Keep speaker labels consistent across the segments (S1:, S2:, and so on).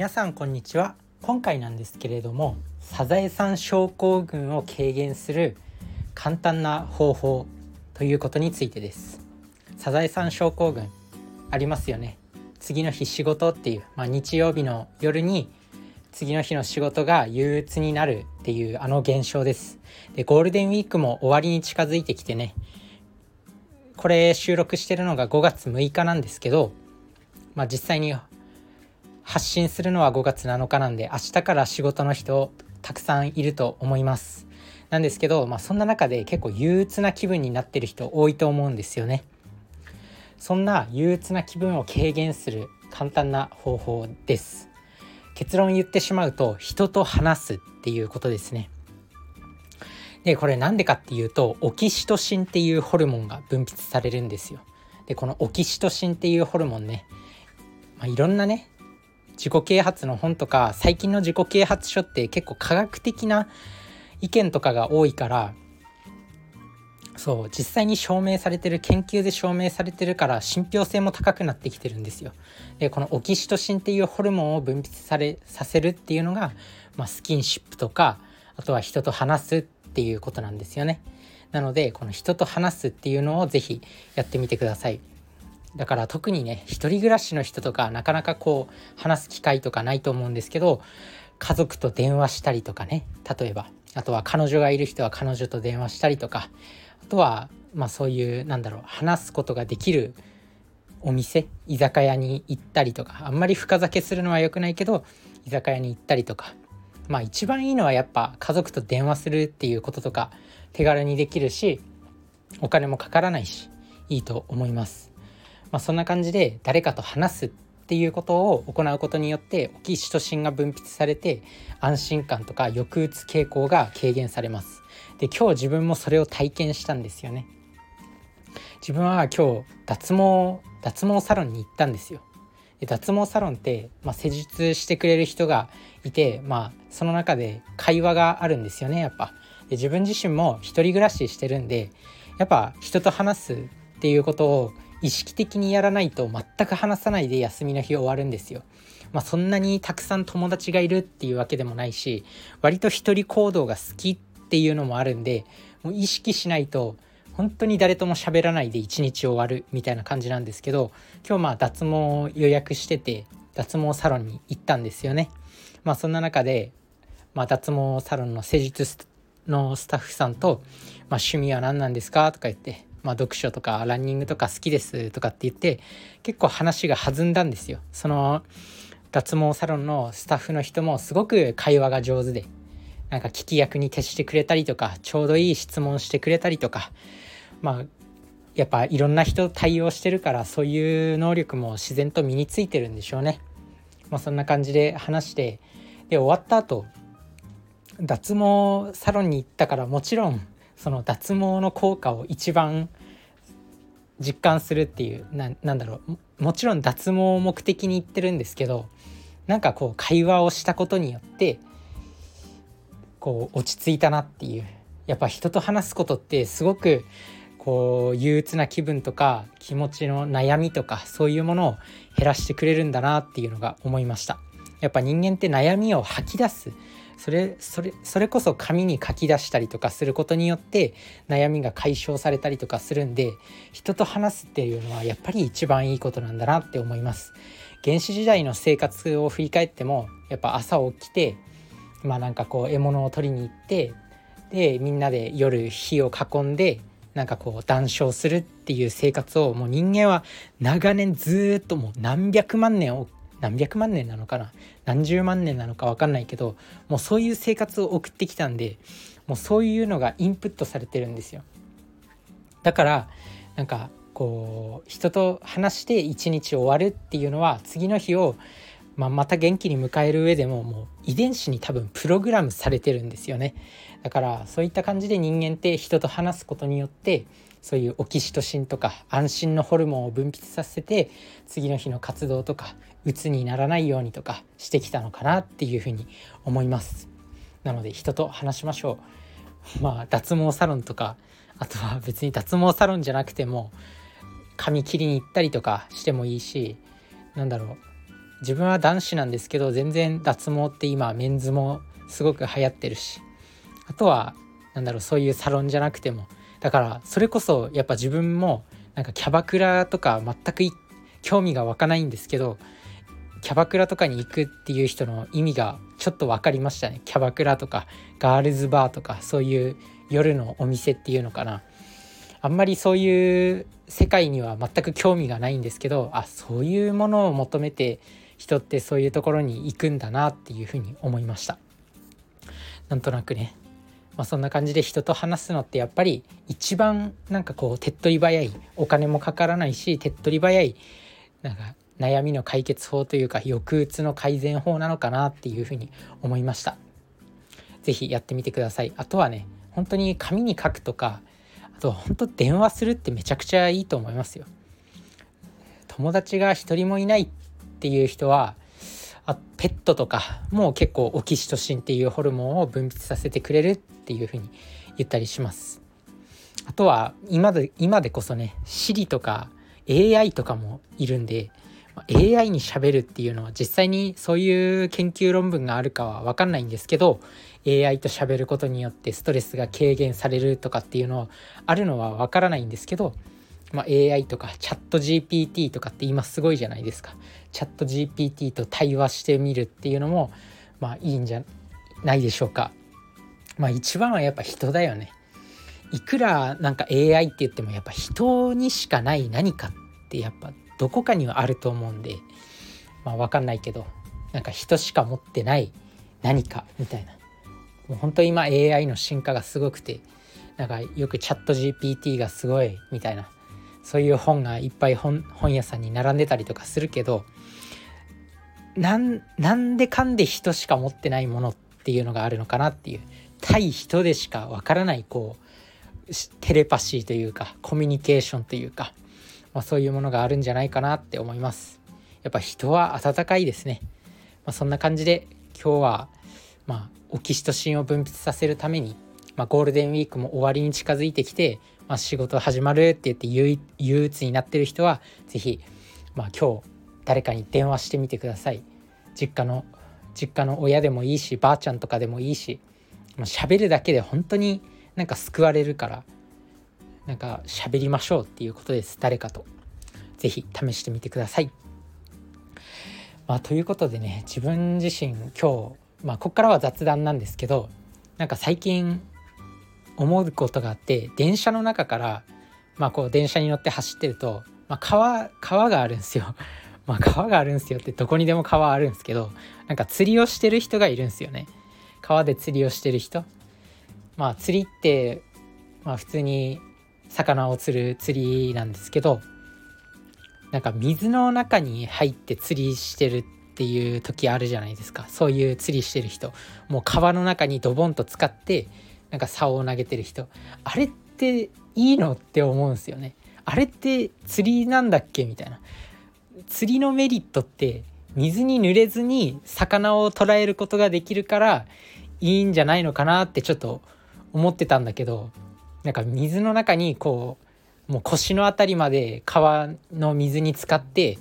S1: 皆さんこんにちは。今回なんですけれどもサザエさん症候群を軽減する簡単な方法ということについてです。サザエさん症候群ありますよね。次の日仕事っていう、まあ、日曜日の夜に次の日の仕事が憂鬱になるっていうあの現象です。でゴールデンウィークも終わりに近づいてきてねこれ収録してるのが5月6日なんですけど、まあ、実際に発信するのは5月7日なんで明日から仕事の人たくさんいると思います。なんですけど、まあ、そんな中で結構憂鬱な気分になってる人多いと思うんですよね。そんな憂鬱な気分を軽減する簡単な方法です。結論言ってしまうと人と話すっていうことですね。でこれなんでかっていうとオキシトシンっていうホルモンが分泌されるんですよ。でこのオキシトシンっていうホルモンね、まあ、いろんなね自己啓発の本とか最近の自己啓発書って結構科学的な意見とかが多いからそう実際に証明されてる研究で証明されてるから信憑性も高くなってきてるんですよ。でこのオキシトシンっていうホルモンを分泌されさせるっていうのが、まあ、スキンシップとかあとは人と話すっていうことなんですよね。なのでこの人と話すっていうのを是非やってみてください。だから特にね一人暮らしの人とかなかなかこう話す機会とかないと思うんですけど家族と電話したりとかね例えばあとは彼女がいる人は彼女と電話したりとかあとはまあそういうなんだろう話すことができるお店居酒屋に行ったりとかあんまり深酒するのは良くないけど居酒屋に行ったりとかまあ一番いいのはやっぱ家族と電話するっていうこととか手軽にできるしお金もかからないしいいと思います。まあ、そんな感じで誰かと話すっていうことを行うことによってオキシトシンが分泌されて安心感とか抑うつ傾向が軽減されます。で今日自分もそれを体験したんですよね。自分は今日脱毛脱毛サロンに行ったんですよ。で脱毛サロンって、まあ、施術してくれる人がいて、まあ、その中で会話があるんですよねやっぱ。で自分自身も一人暮らししてるんでやっぱ人と話すっていうことを意識的にやらないと全く話さないで休みの日終わるんですよ。まあ、そんなにたくさん友達がいるっていうわけでもないし割と一人行動が好きっていうのもあるんでもう意識しないと本当に誰とも喋らないで一日終わるみたいな感じなんですけど今日まあ脱毛予約してて脱毛サロンに行ったんですよね。まあそんな中で、まあ、脱毛サロンの施術のスタッフさんと「まあ、趣味は何なんですか?」とか言ってまあ、読書とかランニングとか好きですとかって言って結構話が弾んだんですよ。その脱毛サロンのスタッフの人もすごく会話が上手でなんか聞き役に徹してくれたりとかちょうどいい質問してくれたりとかまあやっぱいろんな人対応してるからそういう能力も自然と身についてるんでしょうね。まあ、そんな感じで話してで終わった後脱毛サロンに行ったからもちろんその脱毛の効果を一番実感するっていうななんだろう。もちろん脱毛を目的に言ってるんですけどなんかこう会話をしたことによってこう落ち着いたなっていう。やっぱ人と話すことってすごくこう憂鬱な気分とか気持ちの悩みとかそういうものを減らしてくれるんだなっていうのが思いました。やっぱ人間って悩みを吐き出すそれそれそれこそ紙に書き出したりとかすることによって悩みが解消されたりとかするんで人と話すっていうのはやっぱり一番いいことなんだなって思います。原始時代の生活を振り返ってもやっぱ朝起きてまあなんかこう獲物を取りに行ってでみんなで夜火を囲んでなんかこう談笑するっていう生活をもう人間は長年ずっともう何百万年何百万年なのかな？何十万年なのか分かんないけどもうそういう生活を送ってきたんでもうそういうのがインプットされてるんですよ。だからなんかこう人と話して一日終わるっていうのは次の日を、まあ、また元気に迎える上でももう遺伝子に多分プログラムされてるんですよね。だからそういった感じで人間って人と話すことによってそういうオキシトシンとか安心のホルモンを分泌させて次の日の活動とか鬱にならないようにとかしてきたのかなっていうふうに思います。なので人と話しましょう。まあ脱毛サロンとかあとは別に脱毛サロンじゃなくても髪切りに行ったりとかしてもいいしなんだろう。自分は男子なんですけど全然脱毛って今メンズもすごく流行ってるし。あとはなんだろうそういうサロンじゃなくても。だからそれこそやっぱ自分もなんかキャバクラとか全く興味が湧かないんですけどキャバクラとかに行くっていう人の意味がちょっと分かりましたね。キャバクラとかガールズバーとかそういう夜のお店っていうのかな。あんまりそういう世界には全く興味がないんですけどあそういうものを求めて人ってそういうところに行くんだなっていうふうに思いました。なんとなくね、まあ、そんな感じで人と話すのってやっぱり一番なんかこう手っ取り早い。お金もかからないし手っ取り早い。なんか悩みの解決法というか抑うつの改善法なのかなっていうふうに思いました。是非やってみてください。あとはね本当に紙に書くとかあと本当電話するってめちゃくちゃいいと思いますよ。友達が一人もいないっていう人はあペットとかも結構オキシトシンっていうホルモンを分泌させてくれるっていうふうに言ったりします。あとは今で今でこそね Siri とか AI とかもいるんで AI にしゃべるっていうのは実際にそういう研究論文があるかは分かんないんですけど AI と喋ることによってストレスが軽減されるとかっていうのはあるのは分からないんですけど、まあ、AI とかチャット GPT とかって今すごいじゃないですか。チャット GPT と対話してみるっていうのもまあいいんじゃないでしょうか。まあ一番はやっぱ人だよね。いくらなんか AI って言ってもやっぱ人にしかない何かってやっぱどこかにはあると思うんでまあ分かんないけどなんか人しか持ってない何かみたいな。もう本当今 AI の進化がすごくてなんかよくチャット GPT がすごいみたいなそういう本がいっぱい本屋さんに並んでたりとかするけどなんなんでかんで人しか持ってないものっていうのがあるのかなっていう対人でしかわからないこうテレパシーというかコミュニケーションというかまあ、そういうものがあるんじゃないかなって思います。やっぱ人は温かいですね、まあ、そんな感じで今日はまあオキシトシンを分泌させるために、まあ、ゴールデンウィークも終わりに近づいてきて、まあ、仕事始まるって言って憂鬱になってる人は是非、まあ、今日誰かに電話してみてください。実家の実家の親でもいいしばあちゃんとかでもいいし喋るだけで本当になんか救われるからなんか喋りましょうっていうことです誰かと是非試してみてください。まあ、ということでね自分自身今日、まあ、ここからは雑談なんですけどなんか最近思うことがあって電車の中から、まあ、こう電車に乗って走ってると、まあ、川川があるんですよ。まあ、川があるんですよってどこにでも川あるんですけどなんか釣りをしてる人がいるんですよね。川で釣りをしてる人。まあ釣りって、まあ、普通に魚を釣る釣りなんですけどなんか水の中に入って釣りしてるっていう時あるじゃないですか。そういう釣りしてる人。もう川の中にドボンと使ってなんか竿を投げてる人。あれっていいのって思うんですよね。あれって釣りなんだっけみたいな。釣りのメリットって水に濡れずに魚を捕らえることができるからいいんじゃないのかなってちょっと思ってたんだけどなんか水の中にこうもう腰の辺りまで川の水に浸かって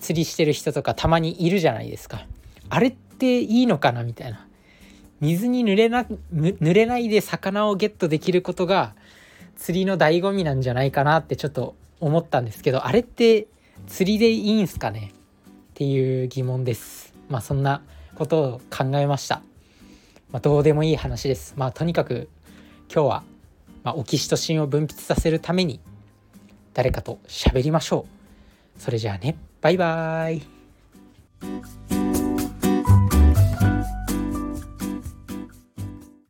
S1: 釣りしてる人とかたまにいるじゃないですか。あれっていいのかなみたいな。水に濡れな濡れないで魚をゲットできることが釣りの醍醐味なんじゃないかなってちょっと思ったんですけどあれって釣りでいいんすかねっていう疑問です。まあそんなことを考えました。まあ、どうでもいい話です。まあとにかく今日はまあ、オキシトシンを分泌させるために誰かと喋りましょう。それじゃあねバイバーイ